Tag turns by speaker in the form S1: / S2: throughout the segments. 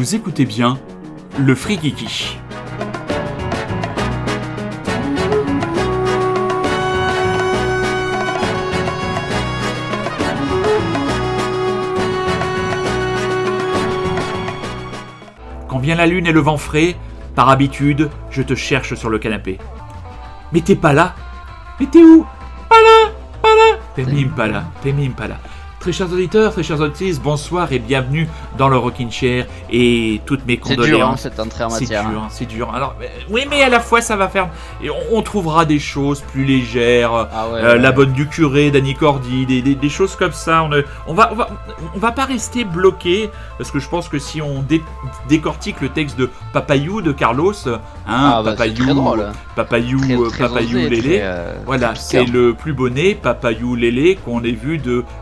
S1: Vous écoutez bien le Frikiki. Quand vient la lune et le vent frais, par habitude, je te cherche sur le canapé. Mais t'es pas là Mais t'es où? Pas là Pas là T'es même pas là, t'es même pas là. Très chers auditeurs, très chers auditrices, bonsoir et bienvenue dans le Rockin' Chair et toutes mes
S2: C'est
S1: condoléances.
S2: dur, hein, cette entrée en
S1: C'est
S2: matière.
S1: dur, hein, c'est dur. Alors, euh, oui, mais à la fois, ça va faire. et on, trouvera des choses plus légères.
S2: Ah ouais,
S1: euh,
S2: ouais.
S1: La bonne du curé, d'Annie Cordy, des, des- des choses comme ça. On, euh, on va, on va, on va pas rester bloqué parce que je pense que si on dé- décortique le texte de Papayou de Carlos, hein,
S2: Ah bah, c'est
S1: Papayou. Papayou,
S2: Très, très
S1: Papayou
S2: osé,
S1: Lélé.
S2: très, euh,
S1: Voilà, c'est le plus bonnet, Papayou Lélé, qu'on ait vu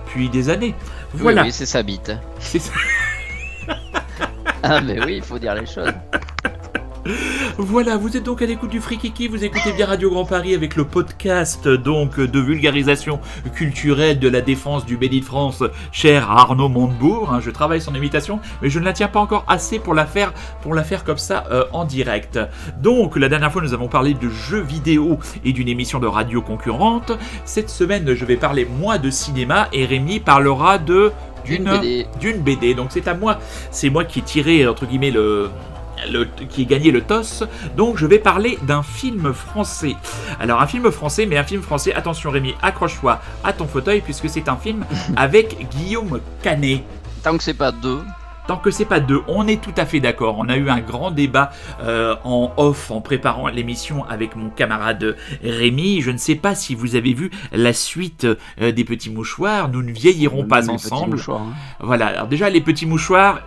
S1: depuis des années.
S2: Oui,
S1: Voilà,
S2: oui, c'est sa bite.
S1: c'est ça.
S2: Ah, mais oui, il faut dire les choses.
S1: Voilà, vous êtes donc à l'écoute du Frikiki, vous écoutez bien Radio Grand Paris avec le podcast donc de vulgarisation culturelle de la défense du Béni de France, cher Arnaud Montebourg. hein, je travaille son imitation, mais je ne la tiens pas encore assez pour la faire, pour la faire comme ça euh, en direct. Donc, la dernière fois, nous avons parlé de jeux vidéo et d'une émission de radio concurrente. Cette semaine, je vais parler moi de cinéma et Rémi parlera de
S2: D'une BD.
S1: Donc c'est à moi, c'est moi qui ai tiré entre guillemets le, le- qui ai gagné le toss. Donc je vais parler d'un film français. Alors un film français, mais un film français. Attention Rémi, accroche-toi à ton fauteuil puisque c'est un film avec Guillaume Canet.
S2: Tant que c'est pas deux.
S1: Tant que c'est pas deux, on est tout à fait d'accord. On a eu un grand débat euh, en off en préparant l'émission avec mon camarade Rémi. Je ne sais pas si vous avez vu la suite euh, des petits mouchoirs. Nous ne vieillirons pas
S2: les petits
S1: ensemble.
S2: mouchoirs, hein.
S1: Voilà, alors déjà les petits mouchoirs,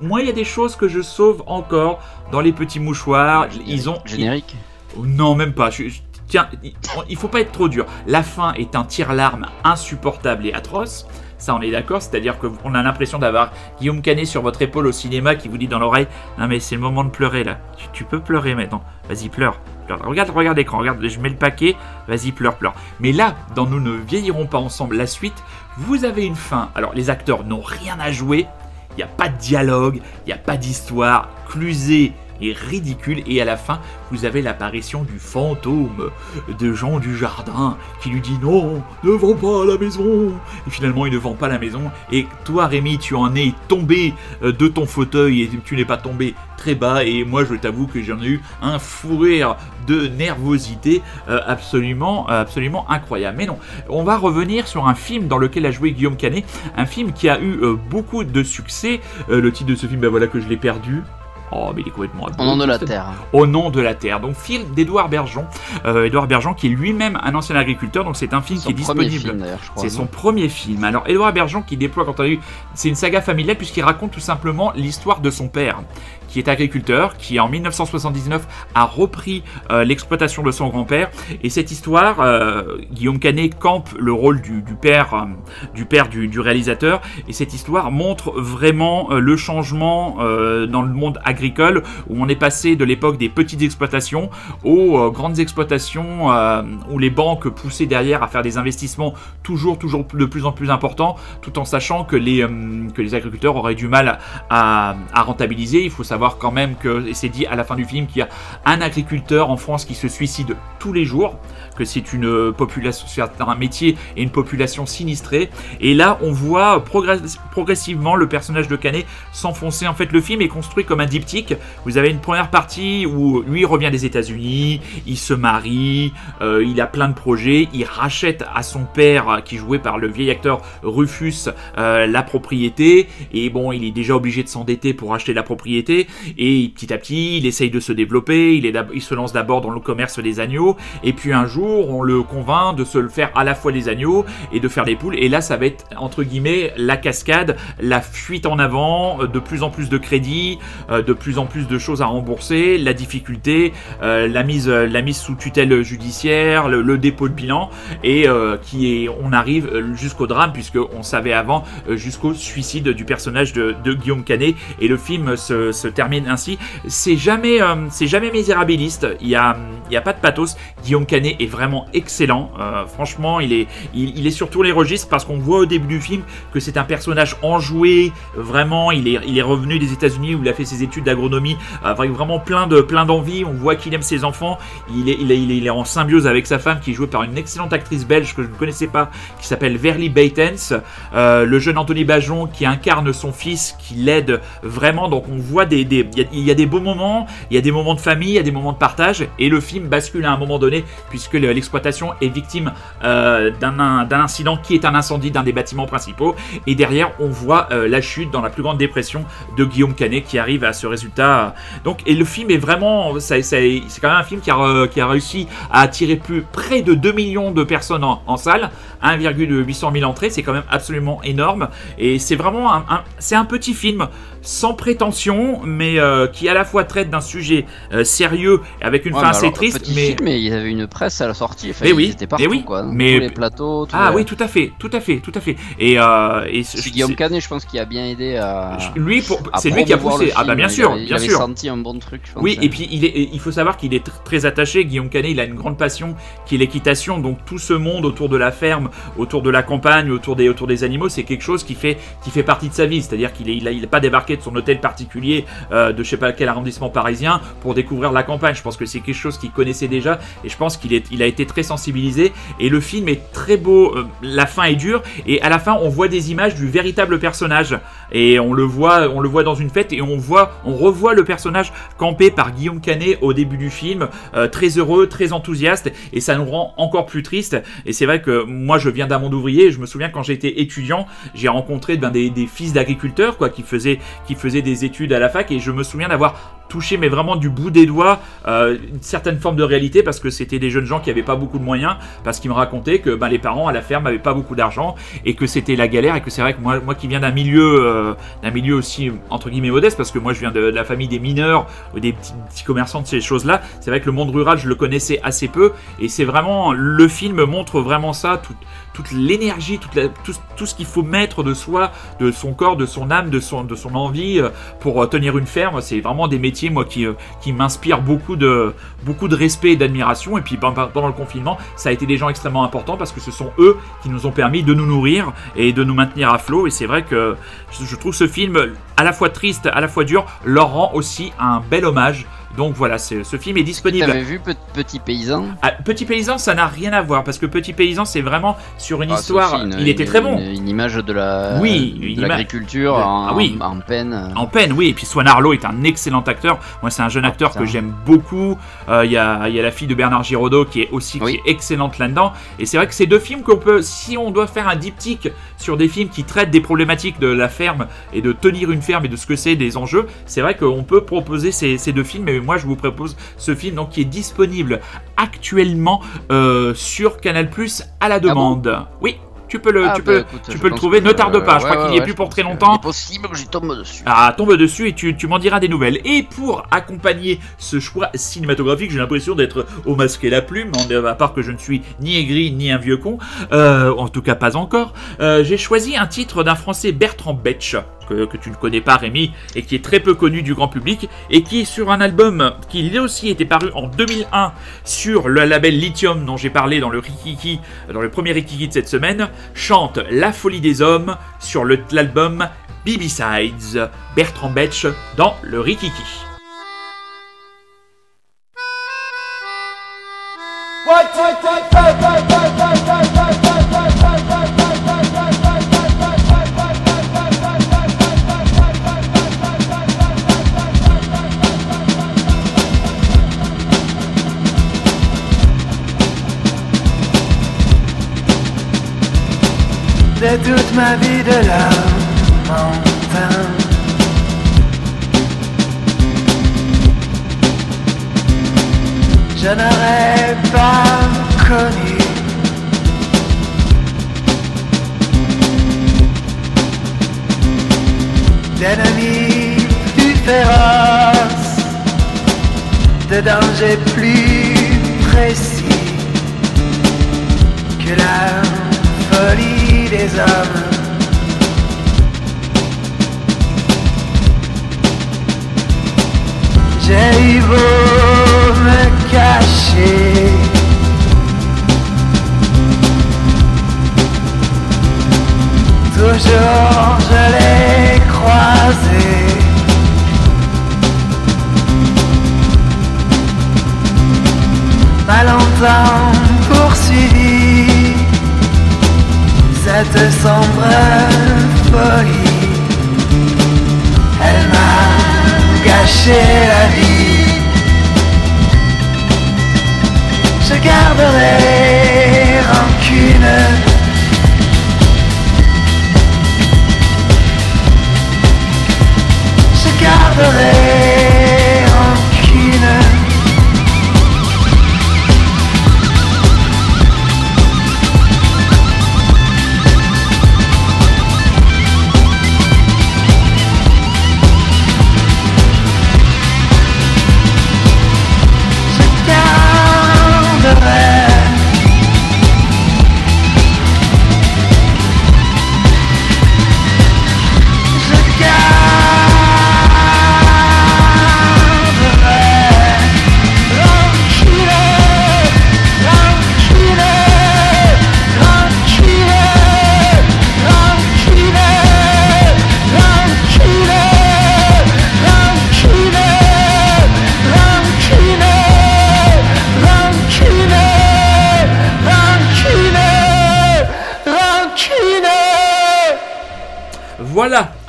S1: moi il y a des choses que je sauve encore dans les petits mouchoirs. Ils ont...
S2: Générique.
S1: Non, même pas. Je- tiens, il- faut pas être trop dur. La fin est un tire-larme insupportable et atroce. Ça, on est d'accord, c'est-à-dire qu'on a l'impression d'avoir Guillaume Canet sur votre épaule au cinéma qui vous dit dans l'oreille Non, mais c'est le moment de pleurer là. Tu, tu peux pleurer maintenant. Vas-y, pleure. pleure. Regarde, regarde l'écran, regarde, je mets le paquet. Vas-y, pleure, pleure. Mais là, dans Nous ne vieillirons pas ensemble, la suite, vous avez une fin. Alors, les acteurs n'ont rien à jouer. Il n'y a pas de dialogue, il n'y a pas d'histoire. Clusé ridicule. Et à la fin, vous avez l'apparition du fantôme de Jean du Jardin qui lui dit non, ne vends pas la maison. Et finalement, il ne vend pas la maison. Et toi, Rémi, tu en es tombé euh, de ton fauteuil et tu n'es pas tombé très bas. Et moi, je t'avoue que j'en ai eu un fou rire de nervosité euh, absolument, euh, absolument incroyable. Mais non, on va revenir sur un film dans lequel a joué Guillaume Canet, un film qui a eu beaucoup de succès. Le titre de ce film, ben voilà que je l'ai perdu. Oh, mais il est complètement
S2: Au nom de la Terre.
S1: au nom de la terre. Donc film d'Edouard Bergeon, euh, Édouard Bergeon qui est lui-même un ancien agriculteur, donc c'est un film qui est disponible. C'est son premier film. Alors Édouard Bergeon qui déploie quand on a eu, c'est une saga familiale puisqu'il raconte tout simplement l'histoire de son père qui est agriculteur, qui en 1979 a repris euh, l'exploitation de son grand-père. Et cette histoire, euh, Guillaume Canet campe le rôle du, du père, euh, du père du, du réalisateur. Et cette histoire montre vraiment euh, le changement euh, dans le monde agricole, où on est passé de l'époque des petites exploitations aux euh, grandes exploitations, euh, où les banques poussaient derrière à faire des investissements toujours, toujours de plus en plus importants, tout en sachant que les, euh, agriculteurs auraient du mal à, à rentabiliser. Il faut savoir quand même que, c'est dit à la fin du film, qu'il y a un agriculteur en France qui se suicide tous les jours, c'est une population, c'est un métier et une population sinistrée. Et là, on voit progress- progressivement le personnage de Canet s'enfoncer. En fait, le film est construit comme un diptyque. Vous avez une première partie où lui revient des États-Unis, il se marie, euh, il a plein de projets, il rachète à son père, euh, qui joué par le vieil acteur Rufus, euh, la propriété. Et bon, il est déjà obligé de s'endetter pour acheter la propriété. Et petit à petit, il essaye de se développer. Il se lance d'abord dans le commerce des agneaux. Et puis un jour, on le convainc de se le faire à la fois les agneaux et de faire les poules. Et là, ça va être entre guillemets la cascade, la fuite en avant, euh, de plus en plus de crédits, euh, de plus en plus de choses à rembourser, la difficulté, euh, la mise, la mise sous tutelle judiciaire, le, dépôt de bilan, et qui est, on arrive jusqu'au drame puisque on savait avant jusqu'au suicide du personnage de, Guillaume Canet. Et le film se, termine ainsi. C'est jamais, c'est jamais misérabiliste. Il y a, il y a pas de pathos. Guillaume Canet est vraiment vraiment excellent. Euh, franchement, il est, il, est sur les registres parce qu'on voit au début du film que c'est un personnage enjoué. Vraiment, il est, il est revenu des États-Unis où il a fait ses études d'agronomie avec vraiment plein de, plein d'envie. On voit qu'il aime ses enfants. Il est, il, est, il est en symbiose avec sa femme qui est jouée par une excellente actrice belge que je ne connaissais pas, qui s'appelle Verly Baitens. Euh, le jeune Anthony Bajon qui incarne son fils, qui l'aide vraiment. Donc on voit des il y, a des beaux moments, il y a des moments de famille, il y a des moments de partage, et le film bascule à un moment donné puisque l'exploitation est victime euh, d'un incident qui est un incendie d'un des bâtiments principaux. Et derrière, on voit euh, la chute dans la plus grande dépression de Guillaume Canet qui arrive à ce résultat. Donc, et le film est vraiment, c'est quand même un film qui a, qui a, réussi à attirer plus près de 2 millions de personnes en, salle, 1,800 000 entrées, c'est quand même absolument énorme. Et c'est vraiment un, c'est un petit film sans prétention, mais euh, qui à la fois traite d'un sujet euh, sérieux avec une fin assez triste.
S2: mais... mais il y avait une presse à la sortie. mais oui, partout, mais oui, quoi, mais tous les plateaux.
S1: ah oui, tout à fait, tout à fait, tout à fait. Et, euh, et
S2: Guillaume Canet, je pense qu'il a bien aidé à.
S1: Lui, c'est lui qui a poussé. Ah bah bien sûr,
S2: il
S1: bien
S2: avait
S1: sûr.
S2: senti un bon truc.
S1: oui, et puis il, est, il faut savoir qu'il est très attaché. Guillaume Canet, il a une grande passion qui est l'équitation. Donc tout ce monde autour de la ferme, autour de la campagne, autour des, autour des animaux, c'est quelque chose qui fait, qui fait partie de sa vie. C'est-à-dire qu'il n'a il pas débarqué de son hôtel particulier euh, de je sais pas quel arrondissement parisien pour découvrir la campagne. Je pense que c'est quelque chose qu'il connaissait déjà et je pense qu'il il a été très sensibilisé. Et le film est très beau. Euh, la fin est dure et à la fin on voit des images du véritable personnage et on le voit, on le voit dans une fête et on voit, on revoit le personnage campé par Guillaume Canet au début du film, euh, très heureux, très enthousiaste et ça nous rend encore plus triste. Et c'est vrai que moi je viens d'un monde ouvrier. je me souviens quand j'étais étudiant, j'ai rencontré ben, des, des fils d'agriculteurs quoi qui faisaient, qui faisaient des études à la fac et je me souviens d'avoir touché mais vraiment du bout des doigts euh, une certaine forme de réalité parce que c'était des jeunes gens qui n'avaient pas beaucoup de moyens parce qu'ils me racontaient que ben, les parents à la ferme n'avaient pas beaucoup d'argent et que c'était la galère et que c'est vrai que moi, moi qui viens d'un milieu euh, milieu aussi entre guillemets modeste parce que moi je viens de, la famille des mineurs ou des petits, commerçants de ces choses là c'est vrai que le monde rural je le connaissais assez peu et c'est vraiment le film montre vraiment ça tout, toute l'énergie, tout, tout, ce qu'il faut mettre de soi, de son corps, de son âme, de son, de son envie euh, pour tenir une ferme. C'est vraiment des métiers, moi, qui, euh, qui m'inspirent beaucoup de, beaucoup de respect et d'admiration. Et puis pendant le confinement, ça a été des gens extrêmement importants parce que ce sont eux qui nous ont permis de nous nourrir et de nous maintenir à flot. Et c'est vrai que je trouve ce film à la fois triste, à la fois dur, leur rend aussi un bel hommage donc voilà, ce film est disponible.
S2: T'avais vu Petit Paysan?
S1: Ah, Petit Paysan, ça n'a rien à voir parce que Petit Paysan, c'est vraiment sur une ah, histoire. il était très bon.
S2: Une, image de la. Oui, l'agriculture en, ah, oui. en, peine.
S1: En peine, oui. Et puis Swan Arlo est un excellent acteur. Moi, c'est un jeune acteur que j'aime beaucoup. Euh, il y, a, la fille de Bernard Giraudot qui est aussi qui est excellente là-dedans. Et c'est vrai que ces deux films qu'on peut, si on doit faire un diptyque sur des films qui traitent des problématiques de la ferme et de tenir une ferme et de ce que c'est des enjeux, c'est vrai qu'on peut proposer ces, ces deux films. Mais moi, je vous propose ce film donc, qui est disponible actuellement euh, sur Canal Plus à la ah demande. oui, tu peux le, ah, tu peux, bah, tu peux le trouver. Ne tarde pas, je crois qu'il n'y est plus pour très longtemps.
S2: C'est possible, j'y tombe dessus.
S1: Ah, tombe dessus et tu, tu m'en diras des nouvelles. Et pour accompagner ce choix cinématographique, j'ai l'impression d'être au masque et la plume, à part que je ne suis ni aigri ni un vieux con, euh, en tout cas pas encore. Euh, j'ai choisi un titre d'un français Bertrand Betch que, tu ne connais pas Rémi, et qui est très peu connu du grand public, et qui est sur un album qui lui aussi était paru en 2001 sur le label Lithium dont j'ai parlé dans le Rikiki, dans le premier Rikiki de cette semaine, chante La folie des hommes sur l'album BB Sides, Bertrand Betch dans le Rikiki.
S3: De toute ma vie de l'homme enfin. Je n'aurais pas connu. D'ennemis plus féroces, de dangers plus précis que la folie des hommes. J'ai eu beau me cacher. Toujours je l'ai croisé. Pas longtemps. Cette sombre folie. Elle m'a gâché la vie. Je garderai rancune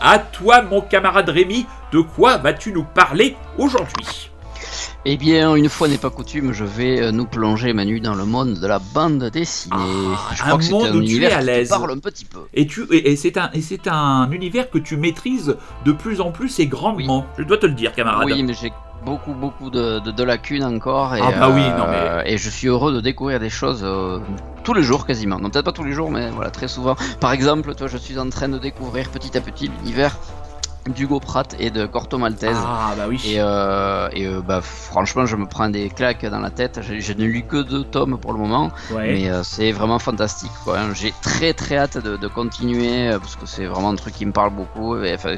S1: à toi mon camarade Rémi, de quoi vas-tu nous parler aujourd'hui
S2: eh bien, une fois n'est pas coutume, je vais euh, nous plonger, Manu, dans le monde de la bande dessinée.
S1: Ah, je crois que c'est un univers à l'aise. parle un petit peu. Et, tu, et, c'est un, et c'est un univers que tu maîtrises de plus en plus et grandement. Je dois te le dire, camarade.
S2: Oui, mais j'ai beaucoup beaucoup de, de, lacunes encore et,
S1: ah bah oui, non, mais...
S2: Euh, et je suis heureux de découvrir des choses euh, tous les jours quasiment. Non peut-être pas tous les jours mais voilà très souvent. Par exemple, toi je suis en train de découvrir petit à petit l'univers d'Hugo Pratt et de Corto Maltese.
S1: Ah bah oui.
S2: Et, euh, et euh, bah franchement je me prends des claques dans la tête. Je, ne lis que deux tomes pour le moment, mais euh, c'est vraiment fantastique. J'ai très très hâte de, continuer parce que c'est vraiment un truc qui me parle beaucoup. Et, enfin,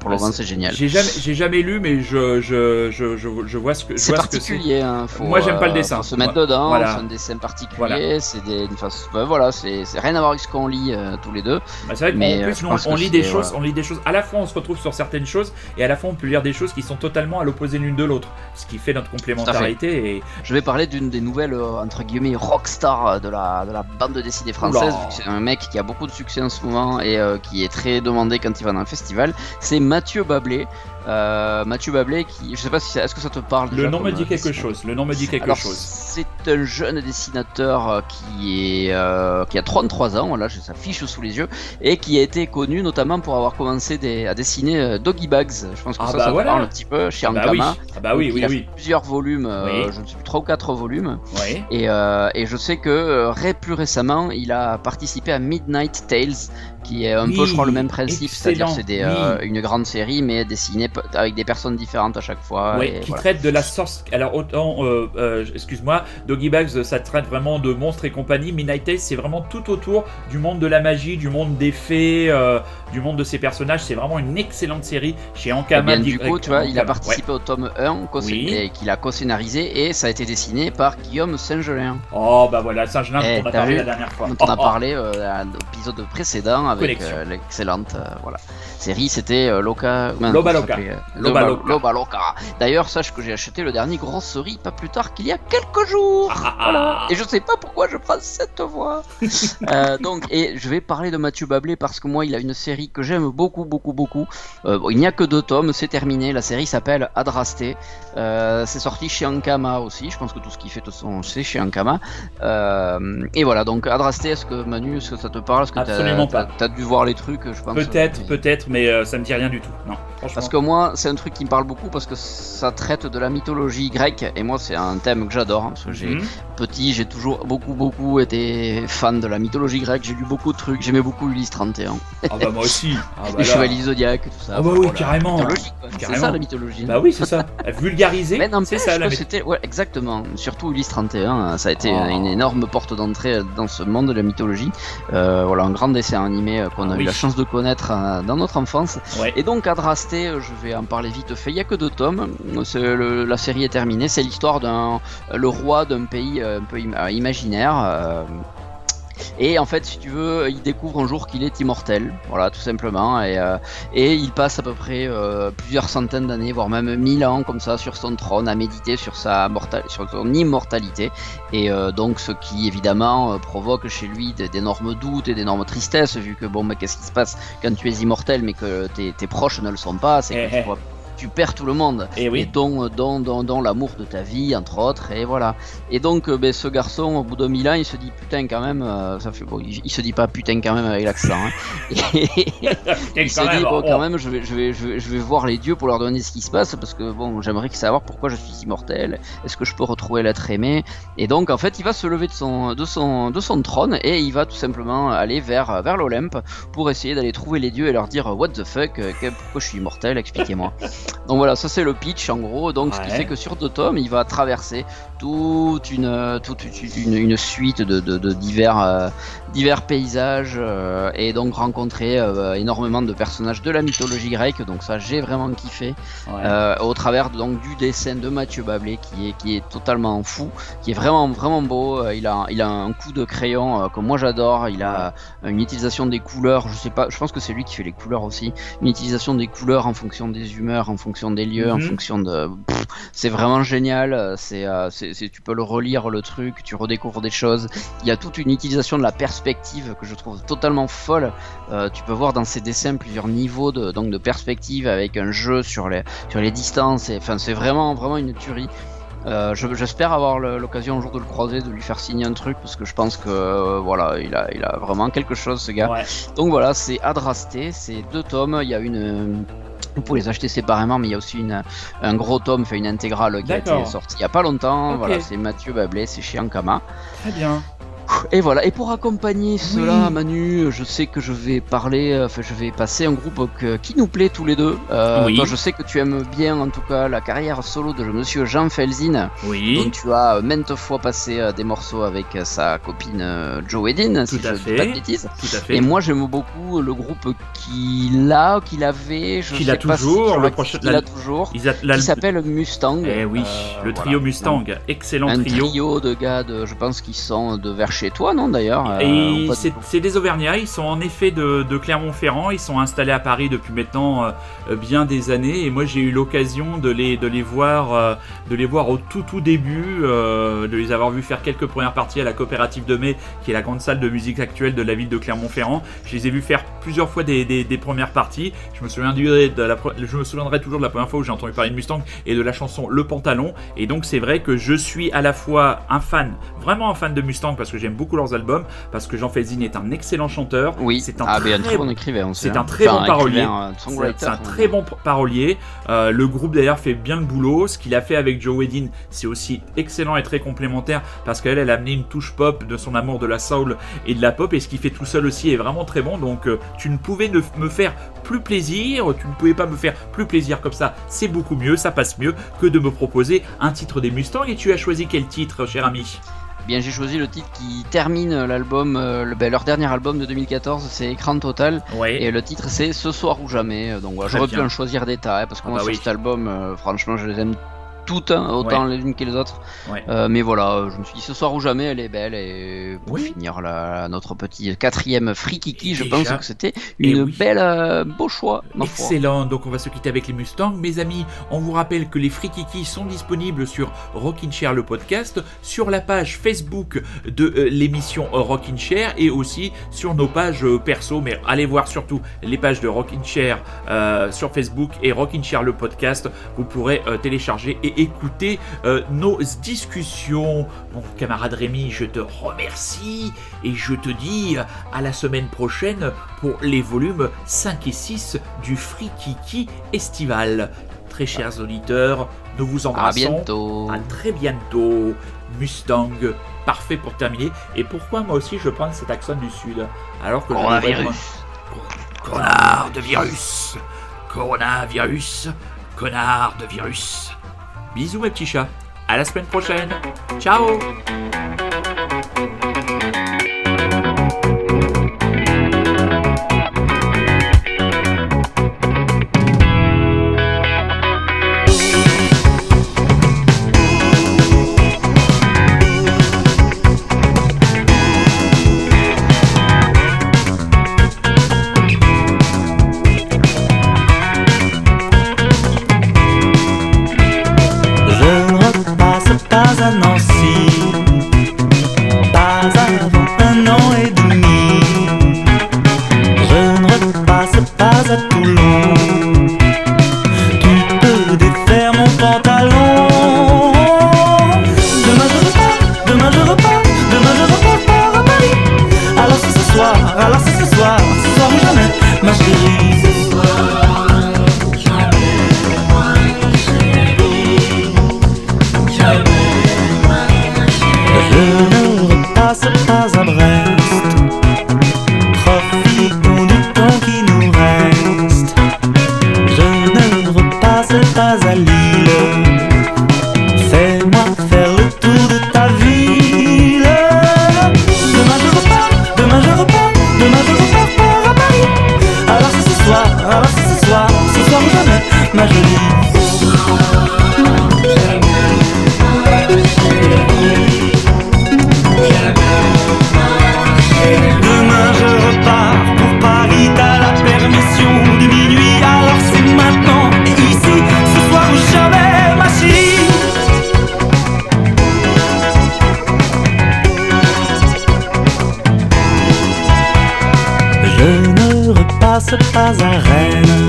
S2: pour le moment c'est génial.
S1: J'ai jamais, lu, mais je, je, je, je, vois ce que
S2: c'est particulier. Hein,
S1: Moi j'aime pas le dessin.
S2: se mettre dedans. C'est un dessin particulier. C'est des, bah, voilà, c'est rien à voir avec ce qu'on lit tous les deux.
S1: Bah, c'est vrai mais, plus, on, lit des choses, on lit des choses. À la fois on se retrouve sur certaines choses et à la fois on peut lire des choses qui sont totalement à l'opposé l'une de l'autre, ce qui fait notre complémentarité. Et...
S2: Je vais parler d'une des nouvelles euh, entre guillemets rockstar de la, de la bande dessinée française, c'est un mec qui a beaucoup de succès en ce moment et euh, qui est très demandé quand il va dans un festival. C'est Mathieu Bablé. Euh, Mathieu Bablé, qui, je sais pas si est-ce que ça te parle.
S1: Le nom me dit quelque chose. Le nom me dit quelque chose.
S2: C'est un jeune dessinateur euh, qui est euh, qui a 33 ans. Voilà, j'ai sa fiche sous les yeux et qui a été connu notamment pour avoir commencé des, à dessiner Doggy Bags. Je pense que ah ça, bah ça parle un petit peu chez
S1: ah bah
S2: Ankama.
S1: Ah bah oui, oui,
S2: il
S1: oui,
S2: a plusieurs volumes, je ne sais plus trois ou quatre volumes. Et, et je sais que plus récemment, il a participé à Midnight Tales, qui est un peu, je crois, le même principe, c'est-à-dire c'est une grande série mais dessinée avec des personnes différentes à chaque fois.
S1: Oui, qui traite de la sorce. Alors autant, euh, euh, excuse-moi, Doggy Bags, ça traite vraiment de monstres et compagnie. Midnight Tales, c'est vraiment tout autour du monde de la magie, du monde des fées, euh, du monde de ces personnages. C'est vraiment une excellente série chez Ankama.
S2: Eh du coup, tu vois, il a participé au tome 1 et qu'il a co-scénarisé et ça a été dessiné par Guillaume Saint-Gelin.
S1: Oh bah voilà, Saint-Gelin, eh, on a parlé la dernière fois.
S2: On a parlé à l'épisode précédent avec l'excellente voilà série, c'était Loca.
S1: Loba Loca.
S2: Loba, Loca. D'ailleurs, sache que j'ai acheté le dernier Grosserie pas plus tard qu'il y a quelques jours. Ah, ah, ah. Et je sais pas pourquoi je prends cette voix. Euh, donc, et je vais parler de Mathieu Bablé parce que moi, il a une série que j'aime beaucoup, beaucoup, beaucoup. Euh, il n'y a que deux tomes, c'est terminé. La série s'appelle Adrasté. Euh, c'est sorti chez Ankama aussi. Je pense que tout ce qu'il fait, de son, c'est chez Ankama. et voilà, donc Adrasté, est-ce que Manu, est-ce que ça te parle? Que
S1: Absolument pas.
S2: T'as dû voir les trucs, je pense.
S1: Peut-être, peut-être, mais ça me dit rien du tout. Non.
S2: Parce que moi, c'est un truc qui me parle beaucoup parce que ça traite de la mythologie grecque et moi, c'est un thème que j'adore. Hein, parce que j'ai mhm. petit, j'ai toujours beaucoup, beaucoup été fan de la mythologie grecque. J'ai lu beaucoup de trucs. J'aimais beaucoup Ulysse 31.
S1: Ah bah moi aussi. Ah bah
S2: les chevaliers zodiaques, tout ça.
S1: Ah bah oui, carrément.
S2: C'est ça la mythologie.
S1: Bah oui, c'est ça. Vulgariser. c'est ça la
S2: c'était ouais, exactement. Surtout Ulysse 31, ça a été oh. une énorme porte d'entrée dans ce monde de la mythologie. Euh, voilà, un grand dessin animé euh, qu'on a ah eu la chance de connaître euh, dans notre enfance. Et donc Adrasté, je vais en parler vite fait. Il n'y a que deux tomes. la série est terminée. C'est l'histoire d'un le roi d'un pays un peu imaginaire Et en fait, si tu veux, il découvre un jour qu'il est immortel, voilà, tout simplement. Et, euh, et il passe à peu près euh, plusieurs centaines d'années, voire même mille ans, comme ça, sur son trône, à méditer sur, sa sur son immortalité. Et euh, donc, ce qui, évidemment, provoque chez lui d'énormes doutes et d'énormes tristesses, vu que, bon, mais qu'est-ce qui se passe quand tu es immortel, mais que tes, tes proches ne le sont pas C'est que
S1: Eh,
S2: tu
S1: eh.
S2: vois tu perds tout le monde.
S1: Et oui.
S2: Et dont, dont, dont, dont l'amour de ta vie, entre autres, et voilà. Et donc, euh, ben, ce garçon, au bout de mille ans, il se dit putain, quand même, euh, ça fait bon, il, il se dit pas putain, quand même, avec l'accent. Hein. Et- il se dit, bon, quand même, je vais, je, vais, je, vais, je vais voir les dieux pour leur donner ce qui se passe, parce que bon, j'aimerais savoir pourquoi je suis immortel, est-ce que je peux retrouver l'être aimé? Et donc, en fait, il va se lever de son, de son, de son trône et il va tout simplement aller vers, vers l'Olympe pour essayer d'aller trouver les dieux et leur dire What the fuck, euh, pourquoi je suis immortel, expliquez-moi. donc voilà, ça c'est le pitch en gros. Donc, ce qui fait que sur deux tomes, il va traverser toute une, toute une, une suite de, de, de divers, euh, divers paysages euh, et donc rencontrer euh, énormément de personnages de la mythologie grecque. Donc ça, j'ai vraiment kiffé. Au travers donc du dessin de Mathieu Bablé qui est, qui est totalement fou, qui est vraiment vraiment beau. Il, a, il a un coup de crayon que moi j'adore. Il a une utilisation des couleurs. Je sais pas, je pense que c'est lui qui fait les couleurs aussi. Une utilisation des couleurs en fonction des humeurs, en fonction des lieux, en
S1: Mhm.
S2: fonction de. C'est vraiment génial. C'est, c'est, tu peux le relire le truc, tu redécouvres des choses. Il y a toute une utilisation de la perspective que je trouve totalement folle. Euh, tu peux voir dans ces dessins plusieurs niveaux de, donc de perspective avec un jeu sur les, distances. Enfin, c'est vraiment une tuerie. Euh, je- J'espère avoir l'occasion un jour de le croiser, de lui faire signer un truc parce que je pense que euh, voilà, il a, il a vraiment quelque chose ce gars.
S1: Ouais.
S2: Donc voilà, c'est Adrasté, c'est deux tomes. Il y a une, vous pouvez les acheter séparément, mais il y a aussi une, un gros tome, enfin une intégrale qui a été sortie il y a pas longtemps. Voilà, c'est Mathieu Bablé, c'est chez Ankama.
S1: Très bien.
S2: Et voilà, et pour accompagner cela,
S1: Oui.
S2: Manu, je sais que je vais parler, euh, enfin je vais passer un groupe que- qui nous plaît tous les deux. Euh,
S1: Oui.
S2: toi, je sais que tu aimes bien en tout cas la carrière solo de monsieur Jean Felzin, dont
S1: Oui.
S2: tu as maintes fois passé euh, des morceaux avec euh, sa copine Joe Edin, si je
S1: fait.
S2: dis pas de bêtises.
S1: Tout à fait.
S2: Et moi j'aime beaucoup le groupe qu'il a, qu'il avait, je
S1: Qu'il
S2: sais
S1: a
S2: pas si
S1: toujours,
S2: sur
S1: le prochain-
S2: qu'il
S1: la-
S2: a toujours,
S1: Ils a- la-
S2: qui s'appelle Mustang.
S1: Eh oui,
S2: Euh,
S1: le
S2: voilà.
S1: trio Mustang, excellent
S2: Un
S1: trio.
S2: trio de gars, de, je pense qu'ils sont de vers chez toi, non d'ailleurs euh,
S1: Et c'est des Auvergnats, ils sont en effet de, de Clermont-Ferrand, ils sont installés à Paris depuis maintenant euh, euh, bien des années et moi j'ai eu l'occasion de les, de les voir euh, de les voir au tout tout début, de les avoir vus faire quelques premières parties à la coopérative de mai qui est la grande salle de musique actuelle de la ville de Clermont-Ferrand. Je les ai vus faire plusieurs fois des, des- des premières parties. Je me, souviens du- de la, je me souviendrai toujours de la première fois où j'ai entendu parler de Mustang et de la chanson Le Pantalon. Et donc c'est vrai que je suis à la fois un fan, vraiment un fan de Mustang parce que j'aime beaucoup leurs albums, parce que Jean Felzin est un excellent chanteur.
S2: Oui,
S1: c'est un
S2: ah,
S1: très
S2: bon écrivain
S1: c'est un très bon parolier. c'est un très bon parolier. Euh, le groupe d'ailleurs fait bien le boulot. Ce qu'il a fait avec Joe Wedin, c'est aussi excellent et très complémentaire parce qu'elle, elle a amené une touche pop de son amour de la soul et de la pop. Et ce qu'il fait tout seul aussi est vraiment très bon. Donc euh, tu ne pouvais ne me faire plus plaisir, tu ne pouvais pas me faire plus plaisir comme ça. C'est beaucoup mieux, ça passe mieux que de me proposer un titre des Mustangs. Et tu as choisi quel titre, cher ami?
S2: Bien, j'ai choisi le titre qui termine l'album, euh, le- ben, leur dernier album de 2014, c'est Écran Total.
S1: Ouais.
S2: Et le titre c'est Ce soir ou jamais. Euh, Donc voilà, j'aurais pu en choisir des tas, hein, parce que
S1: Ah
S2: moi
S1: bah
S2: sur
S1: oui.
S2: cet album, euh, franchement, je les aime toutes, hein, autant les unes que les autres.
S1: Ouais.
S2: Euh, mais voilà, euh, je me suis dit Ce soir ou jamais, elle est belle. Et pour
S1: Oui.
S2: finir, la, notre petit quatrième Free Kiki, je
S1: Déjà.
S2: pense que c'était
S1: Et
S2: une
S1: oui.
S2: belle, euh, beau choix.
S1: Excellent, donc on va se quitter avec les Mustangs. Mes amis, on vous rappelle que les Frikiki sont disponibles sur Rockin' Chair le podcast, sur la page Facebook de euh, l'émission Rockin' Chair et aussi sur nos pages perso. Mais allez voir surtout les pages de Rockin' Chair sur Facebook et Rockin' Chair le podcast. Vous pourrez télécharger et écouter euh, nos discussions. Mon camarade Rémi, je te remercie et je te dis à la semaine prochaine pour les volumes 5 et 6 du Frikiki estival. Très chers auditeurs, nous vous
S2: À
S1: embrassons.
S2: bientôt.
S1: À très bientôt. Mustang, parfait pour terminer. Et pourquoi moi aussi je prends cet accent du sud alors que
S2: Coronavirus.
S1: Connard de virus. Coronavirus. Connard de virus. Bisous mes petits chats. À la semaine prochaine. Ciao
S4: repasse pas à Rennes,